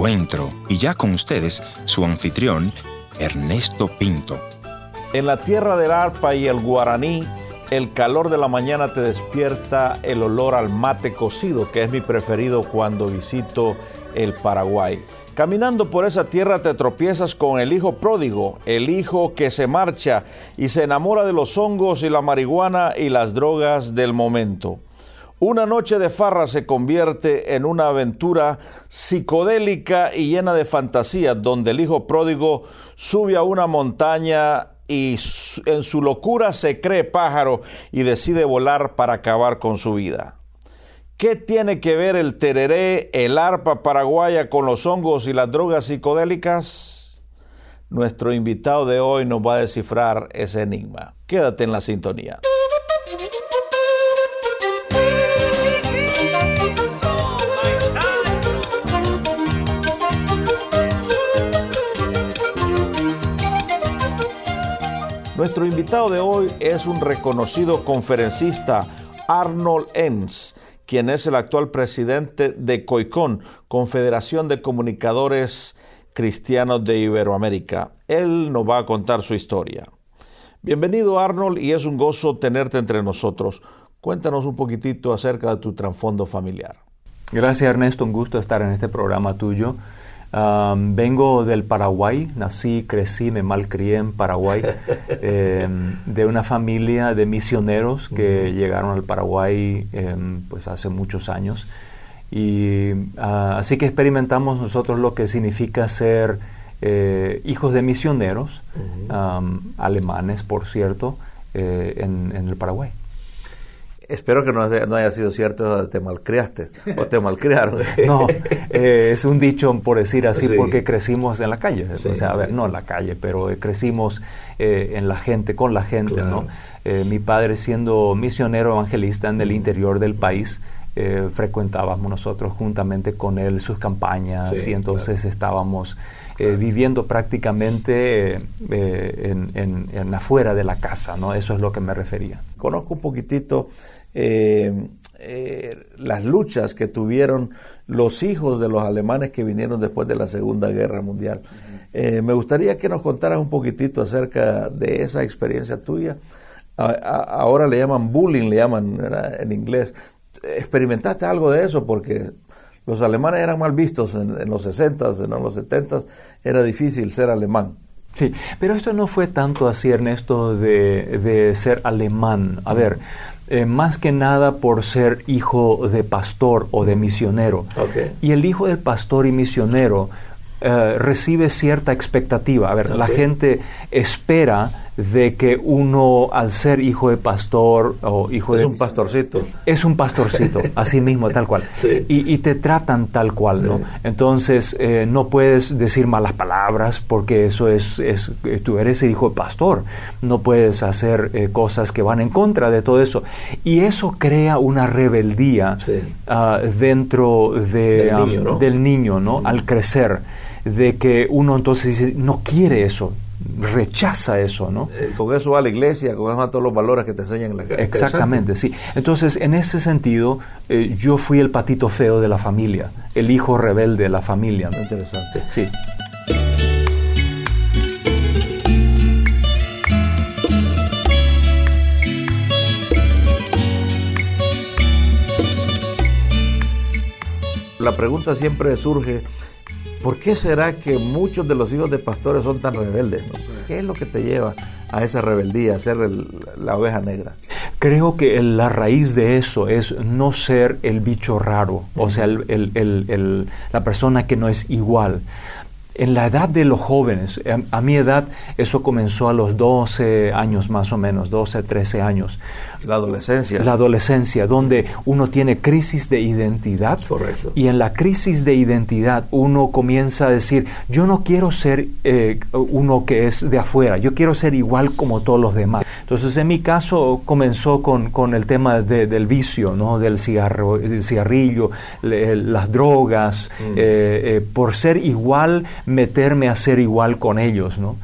encuentro. Y ya con ustedes, su anfitrión, Ernesto Pinto. En la tierra del arpa y el guaraní, el calor de la mañana te despierta el olor al mate cocido, que es mi preferido cuando visito el Paraguay. Caminando por esa tierra te tropiezas con el hijo pródigo, el hijo que se marcha y se enamora de los hongos y la marihuana y las drogas del momento. Una noche de farra se convierte en una aventura psicodélica y llena de fantasía, donde el hijo pródigo sube a una montaña y en su locura se cree pájaro y decide volar para acabar con su vida. ¿Qué tiene que ver el tereré, el arpa paraguaya con los hongos y las drogas psicodélicas? Nuestro invitado de hoy nos va a descifrar ese enigma. Quédate en la sintonía. Nuestro invitado de hoy es un reconocido conferencista, Arnold Enns, quien es el actual presidente de COICON, Confederación de Comunicadores Cristianos de Iberoamérica. Él nos va a contar su historia. Bienvenido Arnold y es un gozo tenerte entre nosotros. Cuéntanos un poquitito acerca de tu trasfondo familiar. Gracias Ernesto, un gusto estar en este programa tuyo vengo del Paraguay, nací, crecí, me malcrié en Paraguay, em, de una familia de misioneros que llegaron al Paraguay em, pues hace muchos años. Y ah, así que experimentamos nosotros lo que significa ser eh, hijos de misioneros, alemanes por cierto, eh, en el Paraguay. Espero que no haya, sido cierto, te malcriaste o te malcriaron. no, eh, es un dicho por decir así porque crecimos en la calle. o sea, a ver, no en la calle, pero crecimos eh, en la gente, con la gente, ¿no? Eh, mi padre siendo misionero evangelista en el interior del país, frecuentábamos nosotros juntamente con él sus campañas y entonces estábamos viviendo prácticamente en, en, en, afuera de la casa, ¿no? Eso es lo que me refería. Conozco un poquitito eh, eh, las luchas que tuvieron los hijos de los alemanes que vinieron después de la Segunda Guerra Mundial. Eh, me gustaría que nos contaras un poquitito acerca de esa experiencia tuya. ahora le llaman bullying, le llaman en inglés. ¿Experimentaste algo de eso? Porque los alemanes eran mal vistos en, los 60s, en los 70s, era difícil ser alemán. Sí, pero esto no fue tanto así, Ernesto, de, de ser alemán. A ver, eh, más que nada por ser hijo de pastor o de misionero. Y el hijo del pastor y misionero eh, recibe cierta expectativa. A ver, la gente espera de que uno, al ser hijo de pastor o hijo es de... Es un pastorcito. Es un pastorcito, así mismo, tal cual. Y, te tratan tal cual, ¿no? Entonces, eh, no puedes decir malas palabras porque eso es, es, tú eres el hijo de pastor. No puedes hacer cosas que van en contra de todo eso. Y eso crea una rebeldía ah, dentro de, del, niño, ¿no? Al crecer de que uno entonces dice, no quiere eso, rechaza eso, ¿no? Eh, con eso va a la iglesia, con eso van todos los valores que te enseñan en la iglesia. Exactamente, sí. Entonces, en ese sentido, eh, yo fui el patito feo de la familia, el hijo rebelde de la familia. Interesante. Sí. La pregunta siempre surge, ¿Por qué será que muchos de los hijos de pastores son tan rebeldes? ¿Qué es lo que te lleva a esa rebeldía, a ser la oveja negra? Creo que la raíz de eso es no ser el bicho raro, o sea, la persona que no es igual. En la edad de los jóvenes, a, mi edad eso comenzó a los 12 años más o menos, 12, 13 años. La adolescencia. La adolescencia, donde uno tiene crisis de identidad. Correcto. Y en la crisis de identidad uno comienza a decir, yo no quiero ser eh, uno que es de afuera, yo quiero ser igual como todos los demás. Entonces, en mi caso comenzó con, con el tema del vicio, ¿no? del, cigarro, del cigarrillo, las drogas, mm. eh, eh, por ser igual, meterme a ser igual con ellos. ¿no?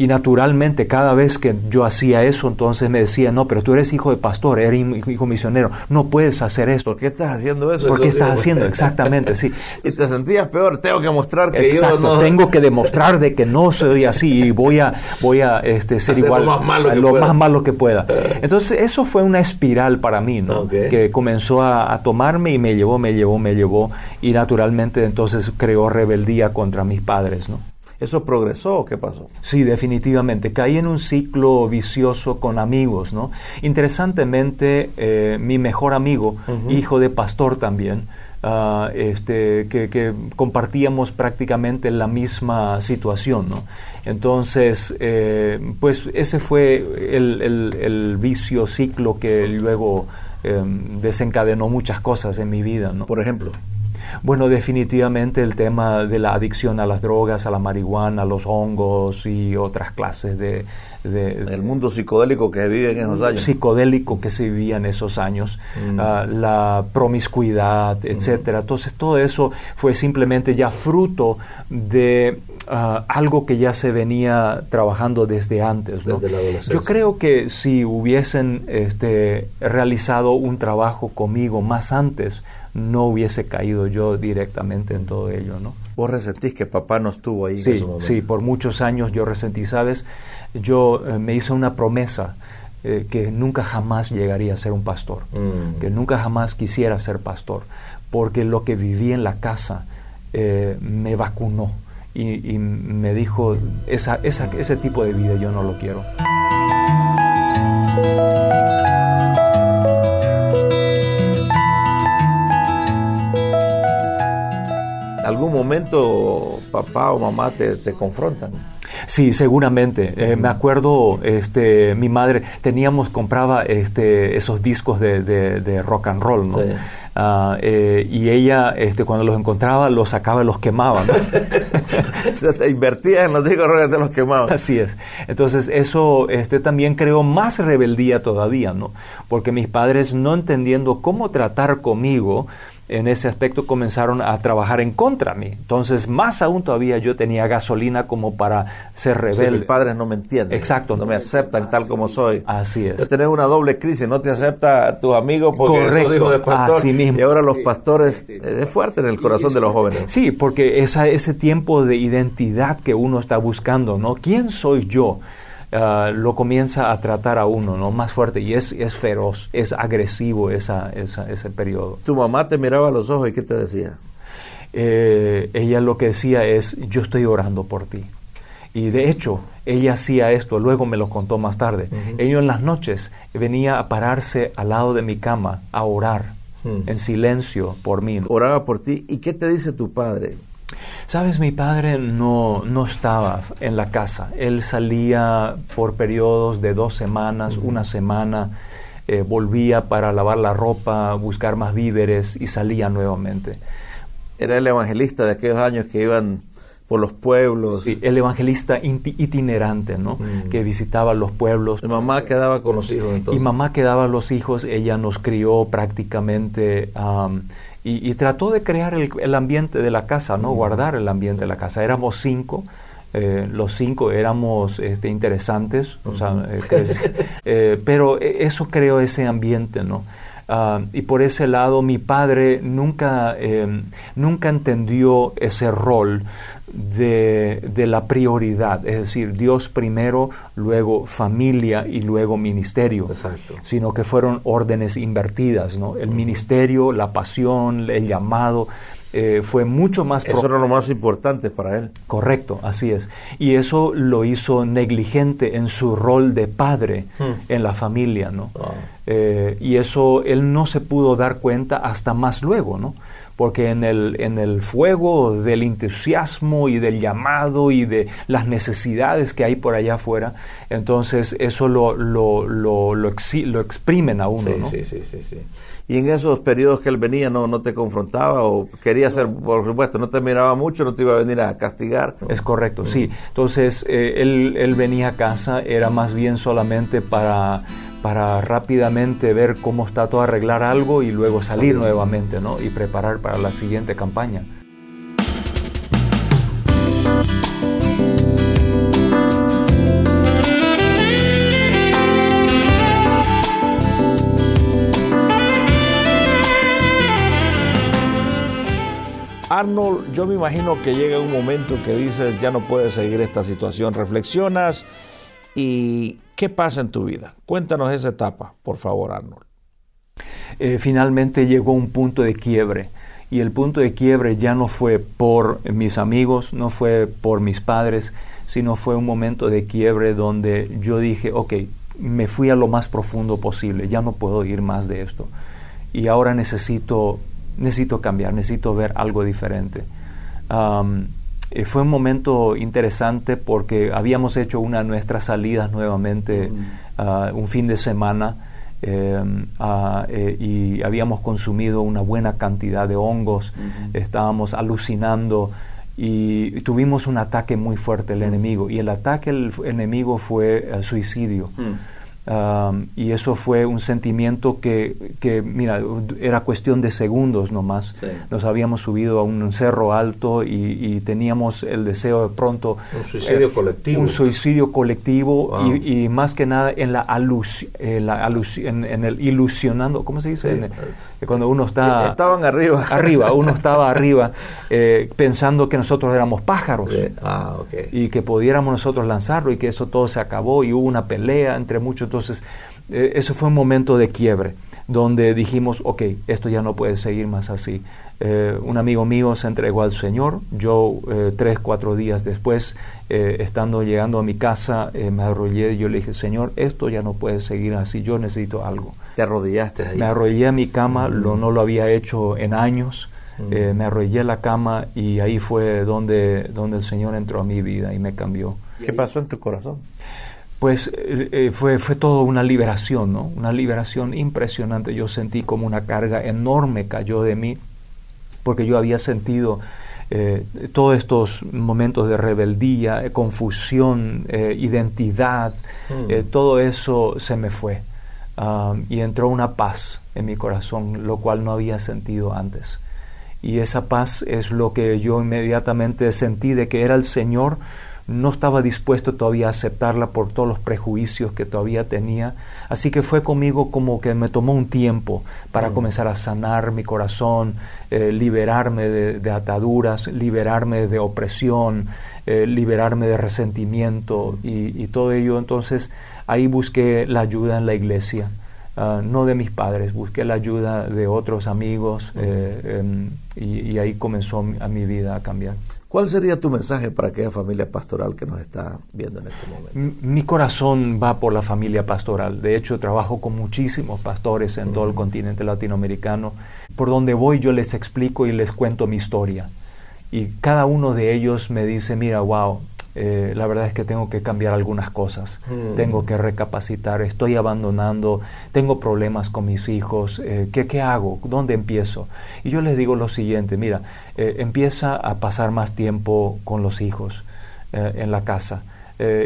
Y naturalmente cada vez que yo hacía eso, entonces me decía, no, pero tú eres hijo de pastor, eres hijo misionero, no puedes hacer eso. ¿Por qué estás haciendo eso? ¿Por qué estás haciendo? Exactamente, sí. y te sentías peor, tengo que mostrar que Exacto, yo no... tengo que demostrar de que no soy así y voy a, voy a este, ser Hacer igual, lo más malo que lo pueda. más malo que pueda. Entonces eso fue una espiral para mí, ¿no? Que comenzó a, a tomarme y me llevó, me llevó, me llevó y naturalmente entonces creó rebeldía contra mis padres, ¿no? ¿Eso progresó o qué pasó? Sí, definitivamente. Caí en un ciclo vicioso con amigos, ¿no? Interesantemente, eh, mi mejor amigo, hijo de pastor también, ah, este, que, que compartíamos prácticamente la misma situación, ¿no? Entonces, eh, pues ese fue el, el- el vicio ciclo que luego eh, desencadenó muchas cosas en mi vida, ¿no? Por ejemplo. Bueno, definitivamente el tema de la adicción a las drogas, a la marihuana, a los hongos y otras clases de, de- El mundo psicodélico que se vive en esos años. psicodélico que se vivía en esos años, Mm. ah, la promiscuidad, etcétera. Entonces todo eso fue simplemente ya fruto de ah, algo que ya se venía trabajando desde antes. ¿no? Desde la adolescencia. Yo creo que si hubiesen este, realizado un trabajo conmigo más antes, no hubiese caído yo directamente en todo ello, ¿no? Vos resentís que papá no estuvo ahí en Sí, ese momento. sí, por muchos años yo resentí, ¿sabes? Yo eh, me hice una promesa eh, que nunca jamás llegaría a ser un pastor, Mm. que nunca jamás quisiera ser pastor, porque lo que viví en la casa eh, me vacunó y, y me dijo, esa, esa, ese tipo de vida yo no lo quiero. ¿Algún momento papá o mamá te, te confrontan? Sí, seguramente. Eh, me acuerdo, este, mi madre, teníamos, compraba este, esos discos de, de- de rock and roll, ¿no? Sí. Ah, eh, y ella, este, cuando los encontraba, los sacaba y los quemaba, ¿no? o sea, te invertías en los discos rock de los quemaban. Así es. Entonces eso este, también creó más rebeldía todavía, ¿no? Porque mis padres no entendiendo cómo tratar conmigo, en ese aspecto comenzaron a trabajar en contra de mí. Entonces, más aún todavía yo tenía gasolina como para ser Sí, rebelde. mis padres no me entienden. Exacto. No me aceptan tal como soy. Así es. Yo tenés una doble crisis, no te acepta tus amigos porque Correcto. hijo de pastor Así mismo. y ahora los pastores eh, es fuerte en el corazón de los jóvenes. Sí, porque esa, ese tiempo de identidad que uno está buscando, ¿no? ¿Quién soy yo? Ah, lo comienza a tratar a uno, ¿no? Más fuerte y es, es feroz, es agresivo esa, esa- ese periodo. Tu mamá te miraba a los ojos y ¿qué te decía? Eh, ella lo que decía es, yo estoy orando por ti. Y de hecho, ella hacía esto, luego me lo contó más tarde. Ella en las noches venía a pararse al lado de mi cama a orar Hmm. en silencio por mí. Oraba por ti. ¿Y qué te dice tu padre? Sabes, mi padre no, no estaba en la casa. Él salía por periodos de dos semanas, una semana, eh, volvía para lavar la ropa, buscar más víveres y salía nuevamente. Era el evangelista de aquellos años que iban por los pueblos. Sí, el evangelista itinerante, ¿no? Mm. Que visitaba los pueblos. Mi mamá quedaba con los hijos entonces. Y mamá quedaba los hijos, ella nos crió prácticamente am, y, y trató de crear el, el ambiente de la casa, ¿no? Guardar el ambiente de la casa. Éramos cinco, eh, los cinco éramos este, interesantes, o sea, eh, eh, pero e- eso creó ese ambiente, ¿no? Ah, y por ese lado mi padre nunca, eh, nunca entendió ese rol de, de la prioridad, es decir, Dios primero, luego familia y luego ministerio, Exacto. sino que fueron órdenes invertidas, ¿no? El ministerio, la pasión, el llamado, eh, fue mucho más Eso era lo más importante para él. Correcto, así es. Y eso lo hizo negligente en su rol de padre Hmm. en la familia, ¿no? Wow. Eh, y eso él no se pudo dar cuenta hasta más luego, ¿no? Porque en el, en el fuego del entusiasmo y del llamado y de las necesidades que hay por allá afuera, entonces eso lo, lo, lo, lo, lo exprimen a uno, Sí, ¿no? sí, sí, sí, sí. Y en esos periodos que él venía, ¿no, no te confrontaba o quería ser, por supuesto, no te miraba mucho, no te iba a venir a castigar? Es correcto, sí. Entonces, eh, él, él venía a casa, era más bien solamente para, para rápidamente ver cómo está todo, arreglar algo y luego salir nuevamente, ¿no? Y preparar para la siguiente campaña. Arnold, yo me imagino que llega un momento que dices, ya no puedes seguir esta situación, reflexionas y ¿qué pasa en tu vida? Cuéntanos esa etapa, por favor, Arnold. Eh, finalmente llegó un punto de quiebre y el punto de quiebre ya no fue por mis amigos, no fue por mis padres, sino fue un momento de quiebre donde yo dije, ok, me fui a lo más profundo posible, ya no puedo ir más de esto. Y ahora necesito, necesito cambiar, necesito ver algo diferente. Eh, fue un momento interesante porque habíamos hecho una de nuestras salidas nuevamente ah, un fin de semana em, eh, y habíamos consumido una buena cantidad de hongos, estábamos alucinando y tuvimos un ataque muy fuerte del enemigo y el ataque del enemigo fue suicidio. Mm y eso fue un sentimiento que, que, mira, era cuestión de segundos nomás. Nos habíamos subido a un cerro alto y, teníamos el deseo de pronto... Un suicidio eh, colectivo. Un suicidio colectivo y, más que nada en la, alus, eh, la en, el ilusionando, ¿cómo se dice? cuando uno está... Estaban arriba. Arriba, uno estaba arriba eh, pensando que nosotros éramos pájaros. Ah, y que pudiéramos nosotros lanzarlo y que eso todo se acabó y hubo una pelea entre muchos entonces, eh, eso fue un momento de quiebre, donde dijimos, ok, esto ya no puede seguir más así. Eh, un amigo mío se entregó al Señor, yo eh, tres, cuatro días después, estando llegando a mi casa, me arrollé y yo le dije, Señor, esto ya no puede seguir así, yo necesito algo. ¿Te arrodillaste ahí? Me arrollé a mi cama, lo, no lo había hecho en años. me arrollé a la cama y ahí fue donde, donde el Señor entró a mi vida y me cambió. ¿Qué pasó en tu corazón? Pues eh, eh, fue, fue todo una liberación, ¿no? Una liberación impresionante. Yo sentí como una carga enorme cayó de mí, porque yo había sentido eh, todos estos momentos de rebeldía, confusión, identidad, mm. todo eso se me fue. Um, y entró una paz en mi corazón, lo cual no había sentido antes. Y esa paz es lo que yo inmediatamente sentí de que era el Señor no estaba dispuesto todavía a aceptarla por todos los prejuicios que todavía tenía. Así que fue conmigo como que me tomó un tiempo para mm. comenzar a sanar mi corazón, eh, liberarme de, ataduras, liberarme de opresión, eh, liberarme de resentimiento y, todo ello. Entonces ahí busqué la ayuda en la iglesia. Ah, no de mis padres, busqué la ayuda de otros amigos eh, em, y, y, ahí comenzó a mi vida a cambiar. ¿Cuál sería tu mensaje para aquella familia pastoral que nos está viendo en este momento? Mi corazón va por la familia pastoral. De hecho, trabajo con muchísimos pastores en todo el continente latinoamericano. Por donde voy yo les explico y les cuento mi historia. Y cada uno de ellos me dice, mira, wow, eh, la verdad es que tengo que cambiar algunas cosas, mm. tengo que recapacitar, estoy abandonando, tengo problemas con mis hijos, eh, ¿qué, hago? ¿Dónde empiezo? Y yo les digo lo siguiente, mira, eh, empieza a pasar más tiempo con los hijos en la casa.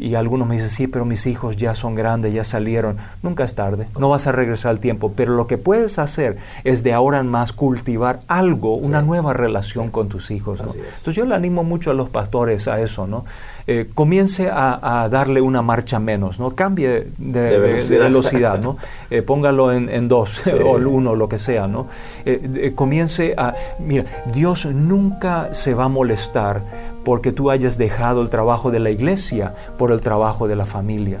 Y algunos me dicen, sí, pero mis hijos ya son grandes, ya salieron. Nunca es tarde, no vas a regresar al tiempo, pero lo que puedes hacer es de ahora en más cultivar algo, una nueva relación con tus hijos. Entonces yo le animo mucho a los pastores a eso, ¿no? Eh, comience a, darle una marcha menos, ¿no? Cambie de, velocidad. ¿no? Eh, póngalo en, dos o el uno, lo que sea, ¿no? Eh, comience a... Mira, Dios nunca se va a molestar porque tú hayas dejado el trabajo de la iglesia por el trabajo de la familia.